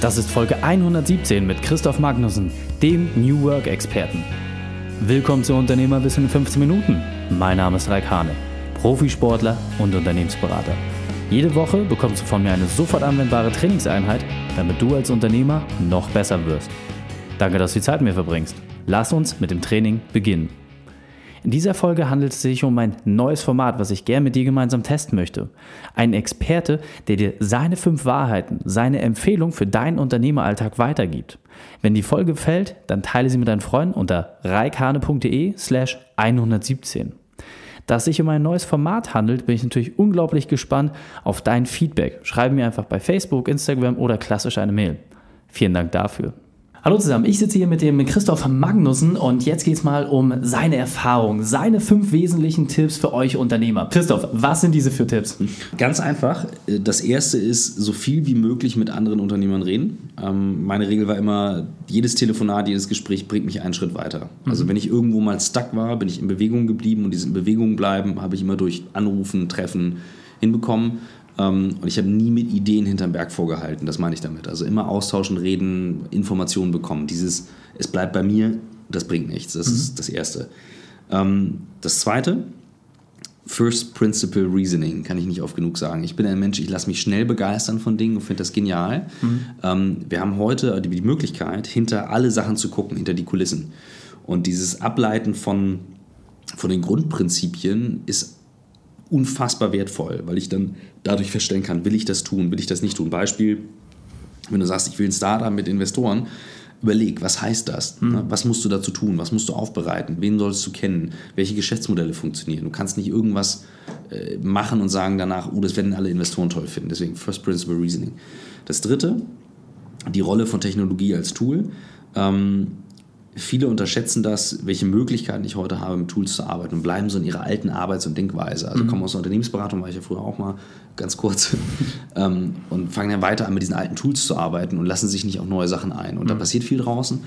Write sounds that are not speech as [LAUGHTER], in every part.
Das ist Folge 117 mit Christoph Magnussen, dem New Work-Experten. Willkommen zu Unternehmerwissen in 15 Minuten. Mein Name ist Raik Hane, Profisportler und Unternehmensberater. Jede Woche bekommst du von mir eine sofort anwendbare Trainingseinheit, damit du als Unternehmer noch besser wirst. Danke, dass du die Zeit mit mir verbringst. Lass uns mit dem Training beginnen. In dieser Folge handelt es sich um ein neues Format, was ich gerne mit dir gemeinsam testen möchte. Ein Experte, der dir seine fünf Wahrheiten, seine Empfehlung für deinen Unternehmeralltag weitergibt. Wenn die Folge gefällt, dann teile sie mit deinen Freunden unter reikane.de slash 117. Da es sich um ein neues Format handelt, bin ich natürlich unglaublich gespannt auf dein Feedback. Schreibe mir einfach bei Facebook, Instagram oder klassisch eine Mail. Vielen Dank dafür. Hallo zusammen, ich sitze hier mit dem Christoph Magnussen und jetzt geht es mal um seine Erfahrung, seine fünf wesentlichen Tipps für euch Unternehmer. Christoph, was sind diese vier Tipps? Ganz einfach. Das erste ist, so viel wie möglich mit anderen Unternehmern reden. Ähm, meine Regel war immer, jedes Telefonat, jedes Gespräch bringt mich einen Schritt weiter. Also mhm. wenn ich irgendwo mal stuck war, bin ich in Bewegung geblieben und dieses in Bewegung bleiben habe ich immer durch Anrufen, Treffen hinbekommen. Ähm, und ich habe nie mit Ideen hinterm Berg vorgehalten, das meine ich damit. Also immer austauschen, reden, Informationen bekommen. Dieses, es bleibt bei mir, das bringt nichts. Das mhm. ist das Erste. Ähm, das Zweite, First Principle Reasoning, kann ich nicht oft genug sagen. Ich bin ein Mensch, ich lasse mich schnell begeistern von Dingen und finde das genial. Mhm. Ähm, wir haben heute die Möglichkeit, hinter alle Sachen zu gucken, hinter die Kulissen. Und dieses Ableiten von, von den Grundprinzipien ist unfassbar wertvoll, weil ich dann dadurch feststellen kann, will ich das tun, will ich das nicht tun. Beispiel, wenn du sagst, ich will ein Startup mit Investoren, überleg, was heißt das? Mhm. Was musst du dazu tun? Was musst du aufbereiten? Wen sollst du kennen? Welche Geschäftsmodelle funktionieren? Du kannst nicht irgendwas äh, machen und sagen danach, oh, das werden alle Investoren toll finden. Deswegen First Principle Reasoning. Das dritte, die Rolle von Technologie als Tool. Ähm, Viele unterschätzen das, welche Möglichkeiten ich heute habe, mit Tools zu arbeiten und bleiben so in ihrer alten Arbeits- und Denkweise. Also mhm. kommen aus der Unternehmensberatung, war ich ja früher auch mal ganz kurz, [LAUGHS] ähm, und fangen dann weiter an, mit diesen alten Tools zu arbeiten und lassen sich nicht auf neue Sachen ein. Und mhm. da passiert viel draußen.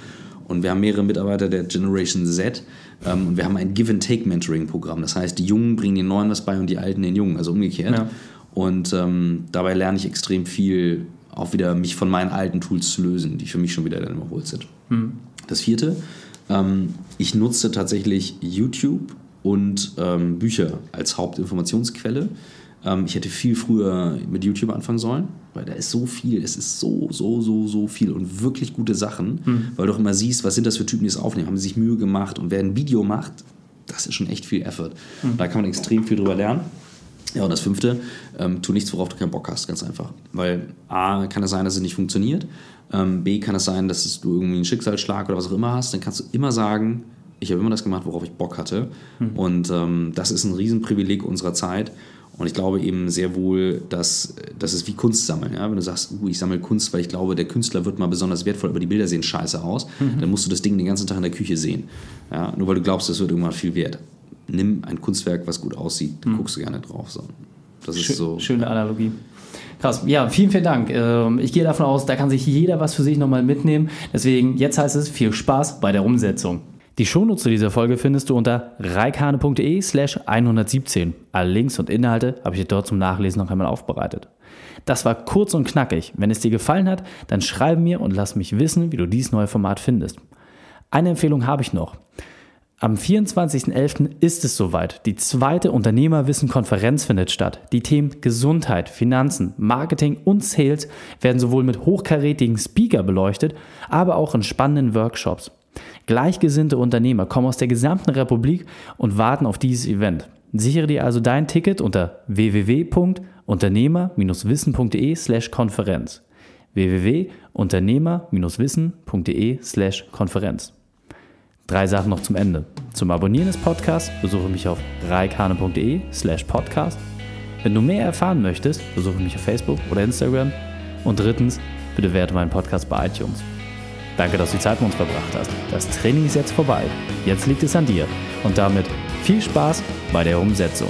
Und wir haben mehrere Mitarbeiter der Generation Z ähm, und wir haben ein Give-and-Take-Mentoring-Programm. Das heißt, die Jungen bringen den Neuen was bei und die Alten den Jungen, also umgekehrt. Ja. Und ähm, dabei lerne ich extrem viel, auch wieder mich von meinen alten Tools zu lösen, die für mich schon wieder dann überholt sind. Mhm. Das vierte, ähm, ich nutze tatsächlich YouTube und ähm, Bücher als Hauptinformationsquelle. Ähm, ich hätte viel früher mit YouTube anfangen sollen, weil da ist so viel, es ist so, so, so, so viel und wirklich gute Sachen, mhm. weil du auch immer siehst, was sind das für Typen, die es aufnehmen, haben sie sich Mühe gemacht und wer ein Video macht, das ist schon echt viel Effort. Mhm. Da kann man extrem viel drüber lernen. Ja, und das fünfte, ähm, tu nichts, worauf du keinen Bock hast, ganz einfach. Weil A, kann es sein, dass es nicht funktioniert. Ähm, B, kann es sein, dass du irgendwie einen Schicksalsschlag oder was auch immer hast. Dann kannst du immer sagen, ich habe immer das gemacht, worauf ich Bock hatte. Mhm. Und ähm, das ist ein Riesenprivileg unserer Zeit. Und ich glaube eben sehr wohl, dass das ist wie Kunst sammeln. Ja? Wenn du sagst, uh, ich sammle Kunst, weil ich glaube, der Künstler wird mal besonders wertvoll, aber die Bilder sehen scheiße aus, mhm. dann musst du das Ding den ganzen Tag in der Küche sehen. Ja? Nur weil du glaubst, das wird irgendwann viel wert nimm ein Kunstwerk, was gut aussieht, mhm. guckst du gerne drauf. So. Das Schön, ist so. Schöne Analogie. Krass. Ja, vielen, vielen Dank. Ähm, ich gehe davon aus, da kann sich jeder was für sich nochmal mitnehmen. Deswegen, jetzt heißt es viel Spaß bei der Umsetzung. Die Shownotes zu dieser Folge findest du unter reikane.de slash 117. Alle Links und Inhalte habe ich dir dort zum Nachlesen noch einmal aufbereitet. Das war kurz und knackig. Wenn es dir gefallen hat, dann schreibe mir und lass mich wissen, wie du dieses neue Format findest. Eine Empfehlung habe ich noch. Am 24.11. ist es soweit. Die zweite Unternehmerwissen-Konferenz findet statt. Die Themen Gesundheit, Finanzen, Marketing und Sales werden sowohl mit hochkarätigen Speaker beleuchtet, aber auch in spannenden Workshops. Gleichgesinnte Unternehmer kommen aus der gesamten Republik und warten auf dieses Event. Sichere dir also dein Ticket unter www.unternehmer-wissen.de/konferenz. www.unternehmer-wissen.de/konferenz. Drei Sachen noch zum Ende. Zum Abonnieren des Podcasts besuche mich auf reikane.de slash podcast. Wenn du mehr erfahren möchtest, besuche mich auf Facebook oder Instagram. Und drittens, bitte werte meinen Podcast bei iTunes. Danke, dass du die Zeit mit uns verbracht hast. Das Training ist jetzt vorbei. Jetzt liegt es an dir. Und damit viel Spaß bei der Umsetzung.